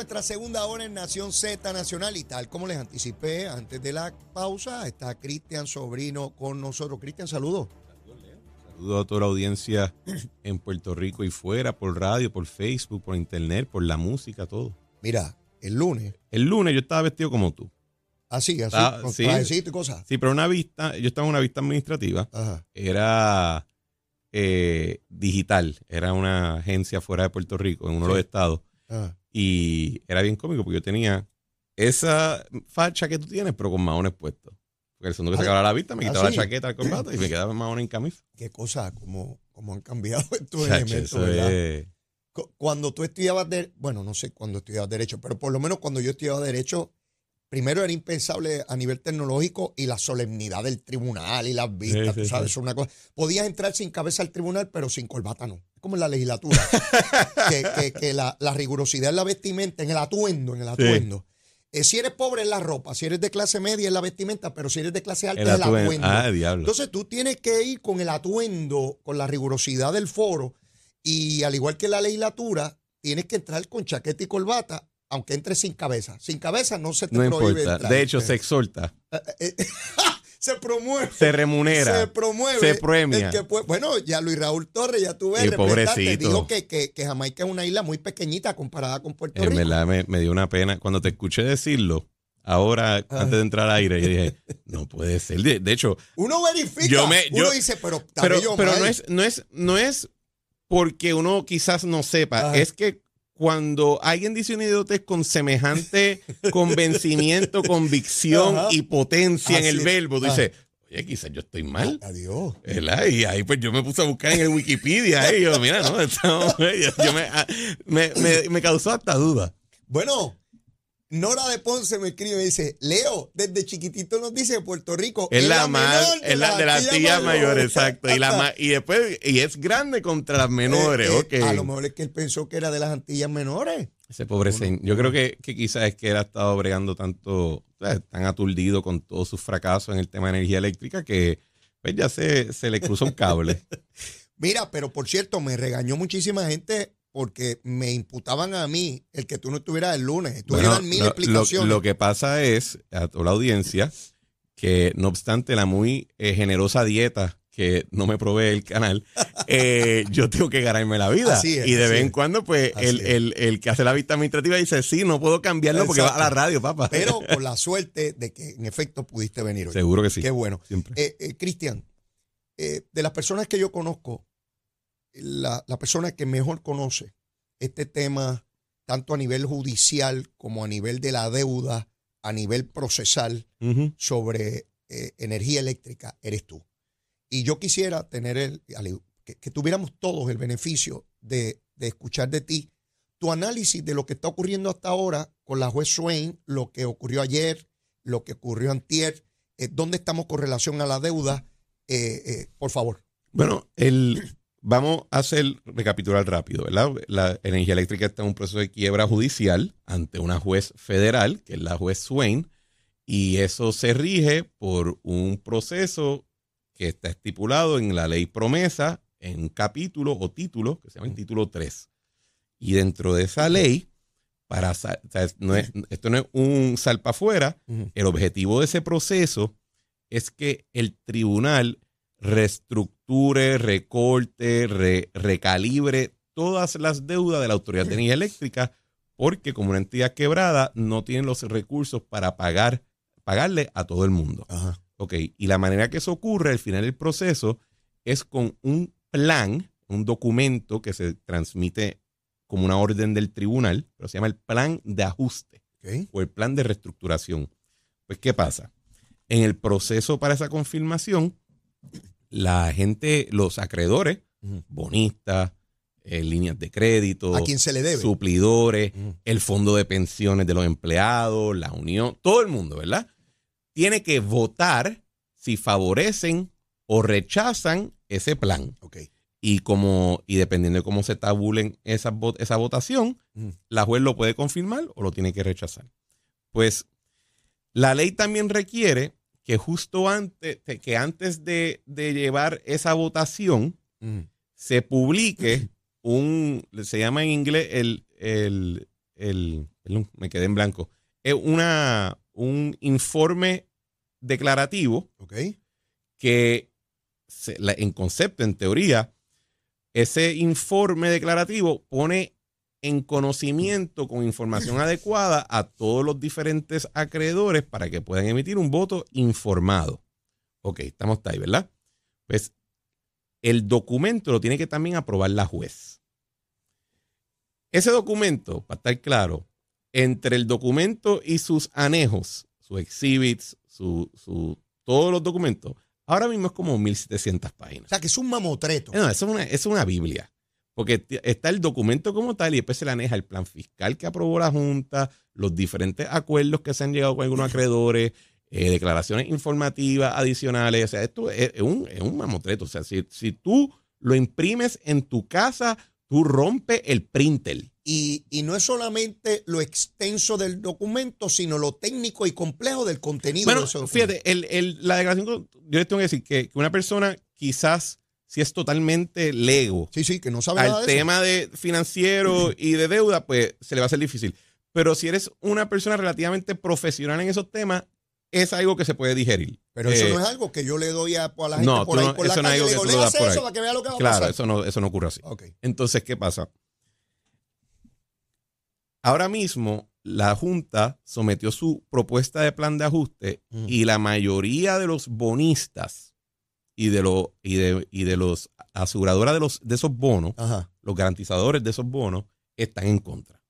Nuestra segunda hora en Nación Z Nacional y tal como les anticipé antes de la pausa, está Cristian Sobrino con nosotros. Cristian, saludos. Saludo a toda la audiencia en Puerto Rico y fuera, por radio, por Facebook, por internet, por la música, todo. Mira, el lunes, El lunes yo estaba vestido como tú. así, así, Ah, con sí. y cosas. Sí, pero una vista, yo estaba en una vista administrativa, Ajá. era eh, digital, era una agencia fuera de Puerto Rico, en uno de los estados, ajá. Y era bien cómico porque yo tenía esa facha que tú tienes, pero con maones puestos. Porque el segundo que Ah, sacaba la vista me ah, quitaba sí. la chaqueta, el corbata y me quedaba maones en camisa. Qué cosa, como, como han cambiado estos elementos, ¿verdad? es- Cu- Cuando tú estudiabas, de, bueno, no sé cuando estudiabas Derecho, pero por lo menos cuando yo estudiaba Derecho, primero era impensable a nivel tecnológico y la solemnidad del tribunal y las vistas, Sí, tú sí, sabes, sí. es una cosa. Podías entrar sin cabeza al tribunal, pero sin corbata no. Es como en la legislatura. que que- que la, la rigurosidad en la vestimenta, en el atuendo, en el atuendo. Eh, si eres pobre es la ropa, si eres de clase media es la vestimenta, pero si eres de clase alta el es el atuendo. atuendo. Ah, diablo. Entonces tú tienes que ir con el atuendo, con la rigurosidad del foro y al igual que la legislatura, tienes que entrar con chaqueta y corbata, aunque entres sin cabeza. Sin cabeza no se te no prohíbe importa. entrar. De hecho, Eh, se exhorta, eh, se promueve. se remunera. Se promueve. se premia. el que bueno, ya Luis Raúl Torres, ya tuve representante, pobrecito. dijo que, que, que Jamaica es una isla muy pequeñita comparada con Puerto En Rico. verdad me, me dio una pena. Cuando te escuché decirlo, ahora, antes de entrar al aire, yo dije, no puede ser. De, de hecho, Uno verifica, Yo me- uno yo- dice, pero pero, bello pero no, es, no, es, no es porque uno quizás no sepa, es que cuando alguien dice una idiotez con semejante convencimiento, convicción Ajá. y potencia en el verbo, tú Ajá. dices, oye, quizás yo estoy mal. Adiós. ¿verdad? Y ahí pues yo me puse a buscar en el Wikipedia y yo, mira, no, yo, me, ah, me, me- me causó hasta duda. Bueno, Nora de Ponce me escribe y dice, Leo, desde chiquitito nos dice Puerto Rico Es la más, es la de las tías mayores, exacto. Y, la ma- y después, y es grande contra las menores, Eh, eh, ok. A lo mejor es que él pensó que era de las Antillas menores. Ese pobre señor. Yo creo que, que quizás es que él ha estado bregando tanto, ¿sabes? tan aturdido con todos sus fracasos en el tema de energía eléctrica que pues ya se, se le cruza un cable. Mira, pero por cierto, me regañó muchísima gente porque me imputaban a mí el que tú no estuvieras el lunes. Tú Bueno, mil lo- explicaciones. lo que pasa es, a toda la audiencia, que no obstante la muy eh, generosa dieta que no me provee el canal, eh, yo tengo que ganarme la vida. Así es, y de vez en cuando, pues, el, el- el que hace la vista administrativa dice, sí, no puedo cambiarlo porque va a la radio, papá. Pero con la suerte de que en efecto pudiste venir hoy. Seguro que sí. Qué bueno. Eh, eh, Cristian, de las personas que yo conozco, la, la persona que mejor conoce este tema, tanto a nivel judicial como a nivel de la deuda, a nivel procesal, sobre eh, energía eléctrica, eres tú. Y yo quisiera tener el, que, que tuviéramos todos el beneficio de, de escuchar de ti tu análisis de lo que está ocurriendo hasta ahora con la juez Swain, lo que ocurrió ayer, lo que ocurrió antier, eh, dónde estamos con relación a la deuda. Eh, eh, por favor. Bueno, el, vamos a hacer, recapitular rápido, ¿verdad? La energía eléctrica está en un proceso de quiebra judicial ante una juez federal, que es la juez Swain, y eso se rige por un proceso que está estipulado en la ley promesa, en un capítulo o título, que se llama el título 3. Y dentro de esa ley, para, sa- o sea, no es- esto no es un salpa afuera, el objetivo de ese proceso es que el tribunal reestructure, recorte, re- recalibre todas las deudas de la Autoridad de Energía Eléctrica, porque como una entidad quebrada no tienen los recursos para pagar, pagarle a todo el mundo. Ajá. Ok, y la manera que eso ocurre al final del proceso es con un plan, un documento que se transmite como una orden del tribunal, pero se llama el plan de ajuste o el plan de reestructuración. Pues, ¿qué pasa? En el proceso para esa confirmación, la gente, los acreedores, bonistas, eh, líneas de crédito, ¿A quién se le debe? suplidores, el fondo de pensiones de los empleados, la unión, todo el mundo, ¿verdad? Tiene que votar si favorecen o rechazan ese plan. Ok. Y como, y dependiendo de cómo se tabulen esa, esa votación, la juez lo puede confirmar o lo tiene que rechazar. Pues la ley también requiere que justo antes, que antes de, de llevar esa votación, Ujú. se publique un, se llama en inglés el, el, el- me quedé en blanco, es una, un informe declarativo que se- la- en concepto, en teoría, ese informe declarativo pone en conocimiento con información adecuada a todos los diferentes acreedores para que puedan emitir un voto informado. Ok, estamos ahí, ¿verdad? Pues el documento lo tiene que también aprobar la juez. Ese documento, para estar claro, entre el documento y sus anejos, sus exhibits, su, su- todos los documentos, ahora mismo es como 1700 O páginas. sea, que es un mamotreto. No, eso es una, eso es una Biblia. Porque está el documento como tal y después se le aneja el plan fiscal que aprobó la Junta, los diferentes acuerdos que se han llegado con algunos acreedores, eh, declaraciones informativas adicionales. O sea, esto es, es un, es un mamotreto. O sea, si, si tú lo imprimes en tu casa, tú rompes el printer. Y, y no es solamente lo extenso del documento, sino lo técnico y complejo del contenido Bueno, de ese fíjate, el- el- la declaración, yo les tengo que decir que, que una persona quizás si es totalmente lego Sí, sí, que no sabe nada al de eso. tema de financiero y de deuda, pues se le va a hacer difícil. Pero si eres una persona relativamente profesional en esos temas, es algo que se puede digerir. Pero eso Eh, no es algo que yo le doy a, a la gente no, por ahí no- por la eso no es calle. algo que tú das eso ahí". para que vea lo que va a Claro, pasar. eso no, eso no ocurre así. Entonces, ¿qué pasa? Ahora mismo, la Junta sometió su propuesta de plan de ajuste Ujú. y la mayoría de los bonistas y de, los y de, y de los aseguradoras de, los, de esos bonos, Ajá. los garantizadores de esos bonos, están en contra.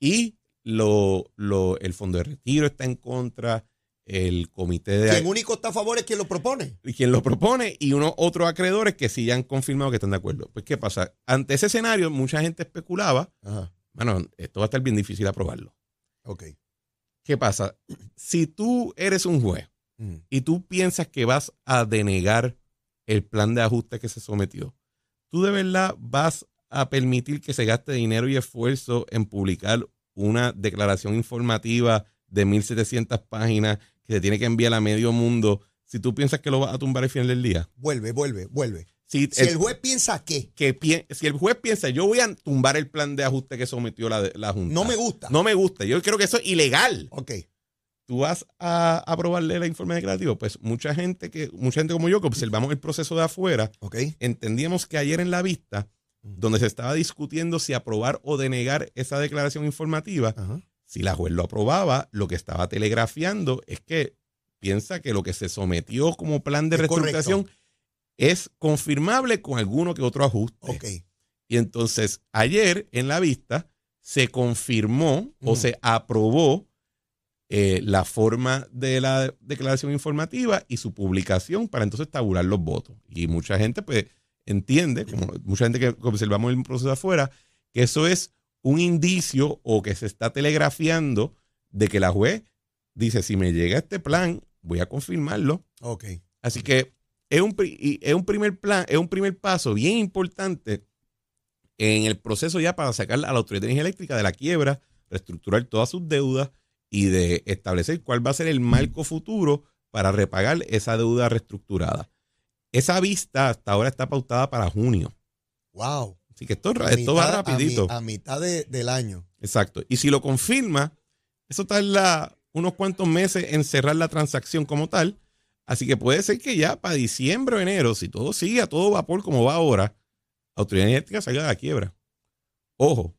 Y lo, lo- el Fondo de Retiro está en contra, el Comité de... Quien único está a favor es quien lo propone. y quien lo propone y unos otros acreedores que sí ya han confirmado que están de acuerdo. Pues, ¿qué pasa? Ante ese escenario, mucha gente especulaba, Ajá. bueno, esto va a estar bien difícil aprobarlo. Ok. ¿Qué pasa? Si tú eres un juez Ujú. y tú piensas que vas a denegar el plan de ajuste que se sometió, tú de verdad vas a permitir que se gaste dinero y esfuerzo en publicar una declaración informativa de 1700 páginas que se tiene que enviar a medio mundo si tú piensas que lo vas a tumbar al final del día. Vuelve, vuelve, vuelve. Si, Si el- el juez piensa que que pi- si el juez piensa, yo voy a tumbar el plan de ajuste que sometió la, la Junta. no me gusta. No me gusta. Yo creo que eso es ilegal. Ok. Tú vas a aprobarle el informe declarativo. Pues mucha gente que, mucha gente como yo que observamos el proceso de afuera, entendíamos que ayer en la vista, donde se estaba discutiendo si aprobar o denegar esa declaración informativa, Ajá. si la juez lo aprobaba, lo que estaba telegrafiando es que piensa que lo que se sometió como plan de Es reestructuración correcto. es confirmable con alguno que otro ajuste. Y entonces ayer en la vista se confirmó o se aprobó eh, la forma de la declaración informativa y su publicación para entonces tabular los votos. Y mucha gente pues entiende, como mucha gente que observamos el proceso de afuera, que eso es un indicio o que se está telegrafiando de que la juez dice, si me llega este plan, voy a confirmarlo. Ok. Así que es un, es un primer plan, es un primer paso bien importante en el proceso ya para sacar a la Autoridad de Energía Eléctrica de la quiebra, reestructurar todas sus deudas y de establecer cuál va a ser el marco futuro para repagar esa deuda reestructurada. Esa vista hasta ahora está pautada para junio. Wow. Así que esto, va mitad- a mi- rapidito. A, mitad de- del año. Exacto. Y si lo confirma, eso tarda unos cuantos meses en cerrar la transacción como tal. Así que puede ser que ya para diciembre o enero, si todo sigue a todo vapor como va ahora, Autoridad Energética salga de la quiebra. Ojo,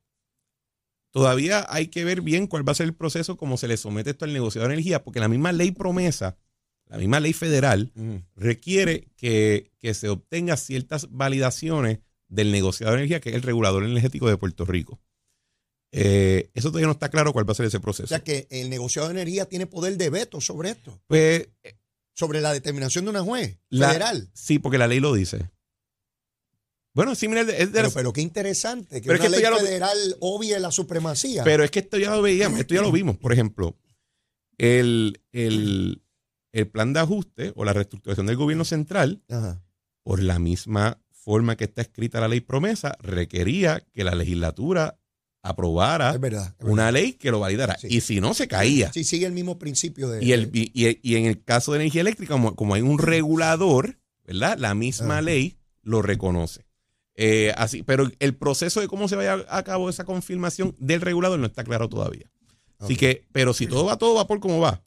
todavía hay que ver bien cuál va a ser el proceso como se le somete esto al negociador de energía, porque la misma ley promesa, la misma ley federal, requiere que, que se obtenga ciertas validaciones del negociador de energía, que es el regulador energético de Puerto Rico. Eh, eso todavía no está claro cuál va a ser ese proceso. O sea que el negociado de energía tiene poder de veto sobre esto. pues eh, sobre la determinación de una juez La- federal. Sí, porque la ley lo dice. Bueno, sí, mira, es de Pero, las- pero qué interesante que Pero es que ley lo- federal obvie la supremacía. Pero es que esto ya lo veíamos, esto ya lo vimos. Por ejemplo, el, el, el plan de ajuste o la reestructuración del gobierno central, Ajá. por la misma forma que está escrita la ley promesa, requería que la legislatura aprobara Es verdad. es verdad. una ley que lo validara. Sí. Y si no, se caía. Sí, sigue el mismo principio de. Y, el, y, y- y en el caso de energía eléctrica, como, como hay un regulador, ¿verdad? La misma ley lo reconoce. Eh, así, pero el proceso de cómo se vaya a cabo esa confirmación del regulador no está claro todavía. Así que, pero si todo va a todo vapor como va,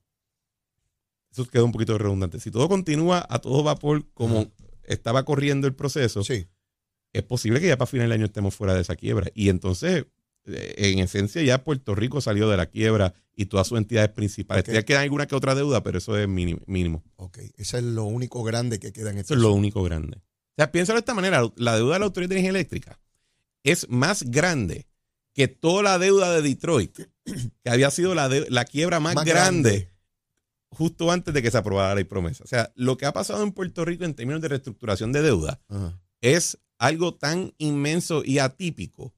eso queda un poquito redundante. Si todo continúa a todo vapor como Ajá. estaba corriendo el proceso, Sí. es posible que ya para final del año estemos fuera de esa quiebra. Y entonces, eh, en esencia, ya Puerto Rico salió de la quiebra y todas sus entidades principales. Ya queda alguna que otra deuda, pero eso es mínimo. mínimo. Ok. Ese es lo único grande que queda en este Eso es lo único grande. O sea, piénsalo de esta manera. La deuda de la Autoridad de Energía Eléctrica es más grande que toda la deuda de Detroit, que había sido la, de- la quiebra más, Más grande, grande. justo antes de que se aprobara la ley promesa. O sea, lo que ha pasado en Puerto Rico en términos de reestructuración de deuda Ajá. es algo tan inmenso y atípico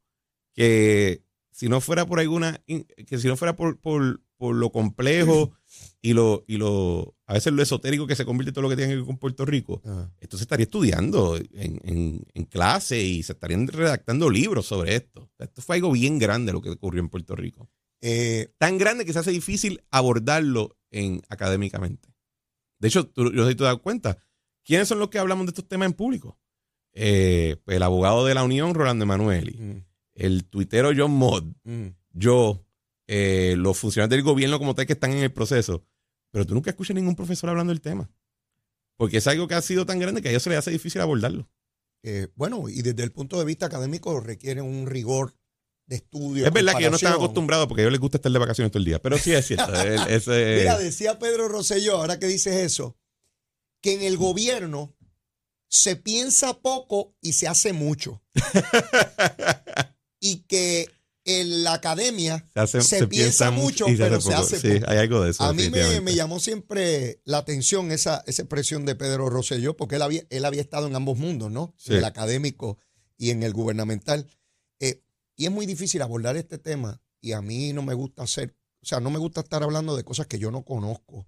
que si no fuera por alguna, que si no fuera por, por, por lo complejo y lo, y lo, a veces lo esotérico que se convierte en todo lo que tiene que ver con Puerto Rico, Ajá. esto se estaría estudiando en, en- en clase y se estarían redactando libros sobre esto. Esto fue algo bien grande lo que ocurrió en Puerto Rico. Eh, Tan grande que se hace difícil abordarlo en, académicamente. De hecho, tú, yo sé si te das cuenta, ¿quiénes son los que hablamos de estos temas en público? Eh, pues el abogado de la Unión, Rolando Emanueli, mm, el tuitero John Mott, mm. yo, eh, los funcionarios del gobierno como tal que están en el proceso, pero tú nunca escuchas ningún profesor hablando del tema. Porque es algo que ha sido tan grande que a ellos se les hace difícil abordarlo. Eh, bueno, y desde el punto de vista académico requiere un rigor de estudio. Es verdad que ellos no están acostumbrados porque a ellos les gusta estar de vacaciones todo el día. Pero sí es cierto. el- ese- Mira, decía Pedro Rosselló, ahora que dices eso, que en el gobierno se piensa poco y se hace mucho. y que en la academia se, hace- se se piensa piensa mucho, y pero se poco. hace Sí, hay algo de eso. a mí me, llamó siempre la atención esa, esa expresión de Pedro Rosselló, porque él había, él había estado en ambos mundos, ¿no? Sí. En el académico y en el gubernamental. Eh, y es muy difícil abordar este tema y a mí no me gusta hacer, o sea, no me gusta estar hablando de cosas que yo no conozco.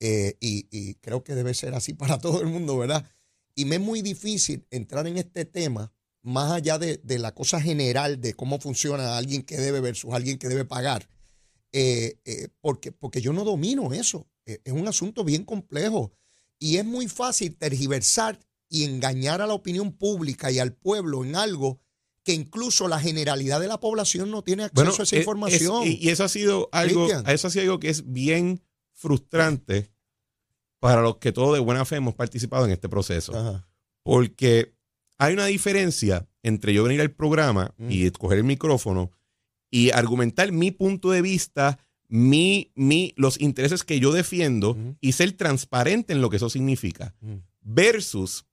Eh, y, y creo que debe ser así para todo el mundo, ¿verdad? Y me es muy difícil entrar en este tema más allá de, de la cosa general de cómo funciona alguien que debe versus alguien que debe pagar, eh, eh, porque, porque yo no domino eso. Eh, es un asunto bien complejo y es muy fácil tergiversar y engañar a la opinión pública y al pueblo en algo que incluso la generalidad de la población no tiene acceso a esa es- información. es- y eso ha sido algo, Cristian. eso ha sido algo que es bien frustrante para los que todos de buena fe hemos participado en este proceso. Ajá. Porque hay una diferencia entre yo venir al programa Mm. y coger el micrófono y argumentar mi punto de vista, mi, mi, los intereses que yo defiendo y ser transparente en lo que eso significa. Mm. Versus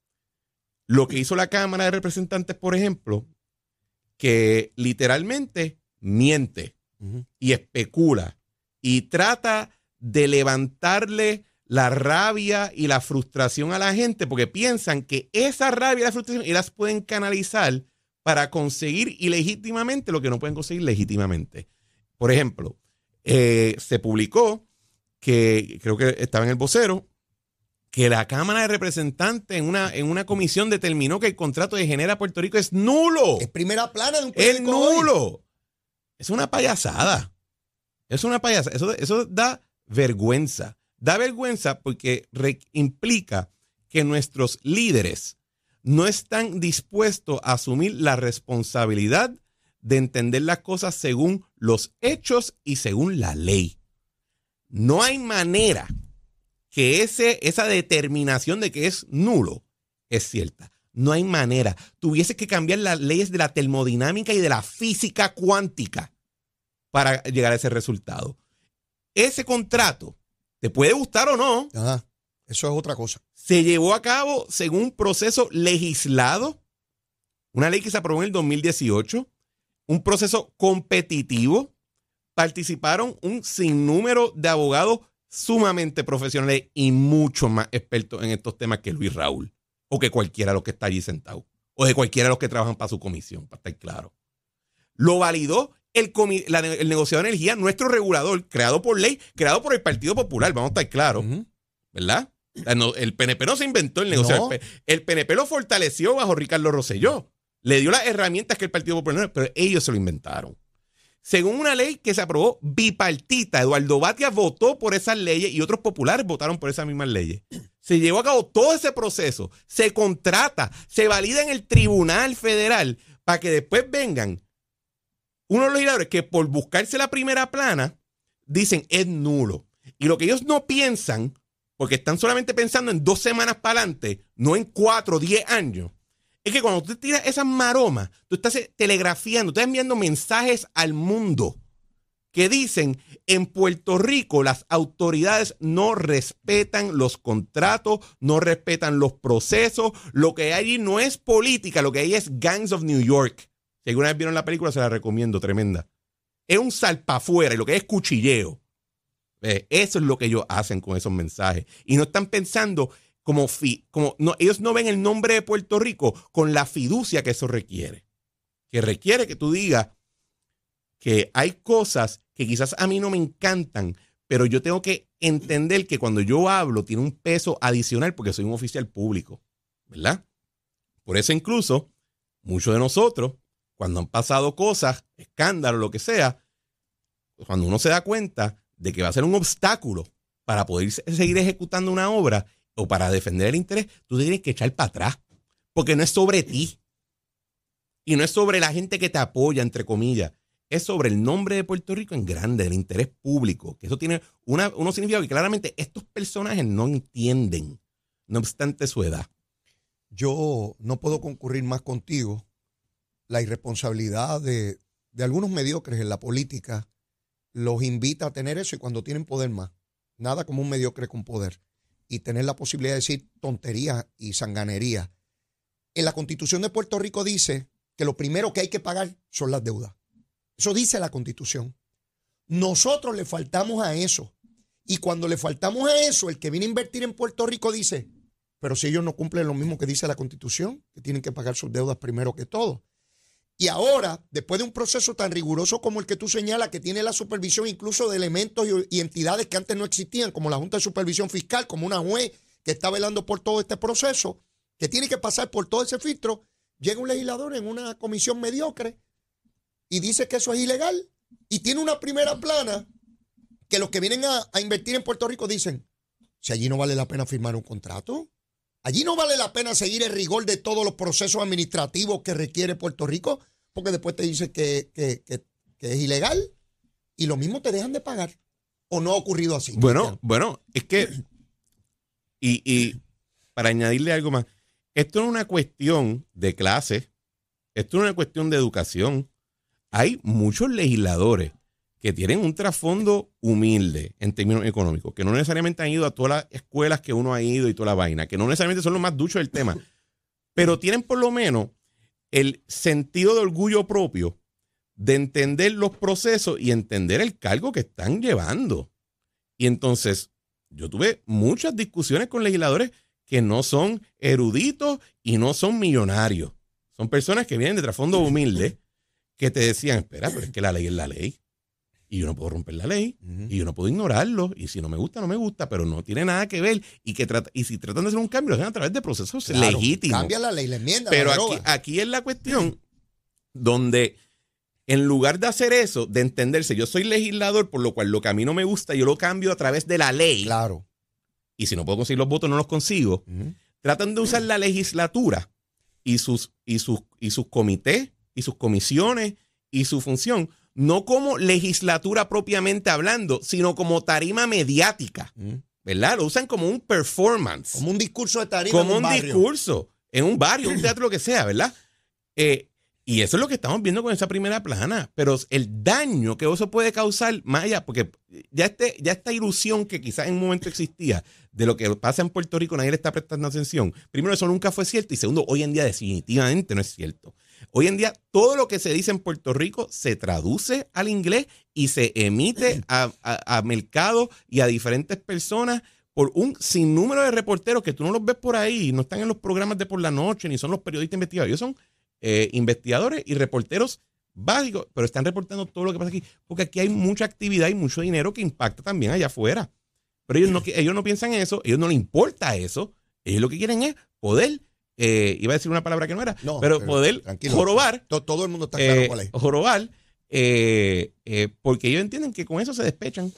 lo que hizo la Cámara de Representantes, por ejemplo, que literalmente miente y especula y trata de levantarle la rabia y la frustración a la gente porque piensan que esa rabia y la frustración y las pueden canalizar para conseguir ilegítimamente lo que no pueden conseguir legítimamente. Por ejemplo, eh, se publicó que creo que estaba en el vocero que la Cámara de Representantes en una, en una comisión determinó que el contrato de Genera Puerto Rico es nulo. Es primera plana de un Es hoy. nulo. Es una payasada. Es una payasada. Eso, eso da vergüenza. Da vergüenza porque implica que nuestros líderes no están dispuestos a asumir la responsabilidad de entender las cosas según los hechos y según la ley. No hay manera que ese, esa determinación de que es nulo es cierta. No hay manera. Tuviese que cambiar las leyes de la termodinámica y de la física cuántica para llegar a ese resultado. Ese contrato, te puede gustar o no, Ajá. Eso es otra cosa. se llevó a cabo según un proceso legislado, una ley que se aprobó en el 2018, un proceso competitivo, participaron un sinnúmero de abogados sumamente profesionales y mucho más expertos en estos temas que Luis Raúl o que cualquiera de los que está allí sentado o de cualquiera de los que trabajan para su comisión, para estar claro. Lo validó el, el negociador de energía, nuestro regulador, creado por ley, creado por el Partido Popular, vamos a estar claros, ¿verdad? El PNP no se inventó el negociador. El PNP lo fortaleció bajo Ricardo Rosselló. Le dio las herramientas que el Partido Popular, pero ellos se lo inventaron. Según una ley que se aprobó bipartita, Eduardo Batia votó por esas leyes y otros populares votaron por esas mismas leyes. Se llevó a cabo todo ese proceso, se contrata, se valida en el Tribunal Federal para que después vengan unos legisladores que por buscarse la primera plana dicen es nulo. Y lo que ellos no piensan, porque están solamente pensando en dos semanas para adelante, no en cuatro, diez años, es que cuando tú tiras esas maromas, tú estás telegrafiando, estás enviando mensajes al mundo que dicen en Puerto Rico las autoridades no respetan los contratos, no respetan los procesos, lo que hay allí no es política, lo que hay es Gangs of New York. Si alguna vez vieron la película, se la recomiendo, tremenda. Es un salpa afuera y lo que es cuchilleo. Eso es lo que ellos hacen con esos mensajes. Y no están pensando como, como no, ellos no ven el nombre de Puerto Rico con la fiducia que eso requiere. Que requiere que tú digas que hay cosas que quizás a mí no me encantan, pero yo tengo que entender que cuando yo hablo tiene un peso adicional porque soy un oficial público, ¿verdad? Por eso incluso muchos de nosotros cuando han pasado cosas, escándalos, lo que sea, cuando uno se da cuenta de que va a ser un obstáculo para poder seguir ejecutando una obra o para defender el interés, tú tienes que echar para atrás, porque no es sobre ti y no es sobre la gente que te apoya, entre comillas, es sobre el nombre de Puerto Rico en grande, el interés público, que eso tiene una, unos significados que claramente estos personajes no entienden, no obstante su edad. Yo no puedo concurrir más contigo la irresponsabilidad de, algunos mediocres en la política los invita a tener eso y cuando tienen poder más. Nada como un mediocre con poder. Y tener la posibilidad de decir tonterías y sanganería. En la constitución de Puerto Rico dice que lo primero que hay que pagar son las deudas. Eso dice la constitución. Nosotros le faltamos a eso. Y cuando le faltamos a eso, el que viene a invertir en Puerto Rico dice, pero si ellos no cumplen lo mismo que dice la constitución, que tienen que pagar sus deudas primero que todo. Y ahora, después de un proceso tan riguroso como el que tú señalas, que tiene la supervisión incluso de elementos y, entidades que antes no existían, como la Junta de Supervisión Fiscal, como una juez que está velando por todo este proceso, que tiene que pasar por todo ese filtro, llega un legislador en una comisión mediocre y dice que eso es ilegal y tiene una primera plana que los que vienen a, a invertir en Puerto Rico dicen, si allí no vale la pena firmar un contrato, Allí no vale la pena seguir el rigor de todos los procesos administrativos que requiere Puerto Rico, porque después te dicen que, es ilegal y lo mismo te dejan de pagar. ¿O no ha ocurrido así? Bueno, bueno, es que, y, y para añadirle algo más, esto no es una cuestión de clase, esto es una cuestión de educación. Hay muchos legisladores que tienen un trasfondo humilde en términos económicos, que no necesariamente han ido a todas las escuelas que uno ha ido y toda la vaina, que no necesariamente son los más duchos del tema, pero tienen por lo menos el sentido de orgullo propio de entender los procesos y entender el cargo que están llevando. Y entonces, yo tuve muchas discusiones con legisladores que no son eruditos y no son millonarios. Son personas que vienen de trasfondo humilde que te decían, espera, pero es que la ley es la ley y yo no puedo romper la ley y yo no puedo ignorarlo y si no me gusta no me gusta pero no tiene nada que ver y que trata, y si tratan de hacer un cambio lo hacen a través de procesos legítimos. cambia la ley la enmienda pero aquí, aquí es la cuestión donde en lugar de hacer eso de entenderse yo soy legislador por lo cual lo que a mí no me gusta yo lo cambio a través de la ley. Claro. Y si no puedo conseguir los votos no los consigo. Tratan de usar la legislatura y sus y sus y sus comités y sus comisiones y su función no como legislatura propiamente hablando, sino como tarima mediática. Mm. ¿Verdad? Lo usan como un performance. Como un discurso de tarima. Como un, discurso en un barrio, un teatro, lo que sea, ¿verdad? Eh, Y eso es lo que estamos viendo con esa primera plana. Pero el daño que eso puede causar, más allá, porque ya, este, ya esta ilusión que quizás en un momento existía de lo que pasa en Puerto Rico, nadie le está prestando atención. Primero, eso nunca fue cierto. Y segundo, hoy en día definitivamente no es cierto. Hoy en día todo lo que se dice en Puerto Rico se traduce al inglés y se emite a, a mercado y a diferentes personas por un sinnúmero de reporteros que tú no los ves por ahí, no están en los programas de por la noche, ni son los periodistas investigadores, ellos son eh, investigadores y reporteros básicos, pero están reportando todo lo que pasa aquí, porque aquí hay mucha actividad y mucho dinero que impacta también allá afuera. Pero ellos no, ellos no piensan eso, ellos no les importa eso, ellos lo que quieren es poder, eh, iba a decir una palabra que no era, pero, poder jorobar. Todo, el mundo está claro eh, cuál es. Jorobar, porque ellos entienden que con eso se despechan.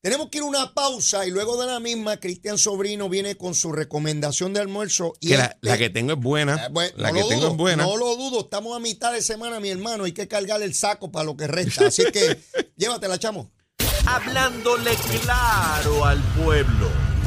Tenemos que ir a una pausa y luego de la misma, Cristian Sobrino viene con su recomendación de almuerzo. Y la, que tengo es buena. Eh, la que tengo es buena. No lo dudo, estamos a mitad de semana, mi hermano. Hay que cargar el saco para lo que resta. Así que llévatela, chamo. Hablándole claro al pueblo.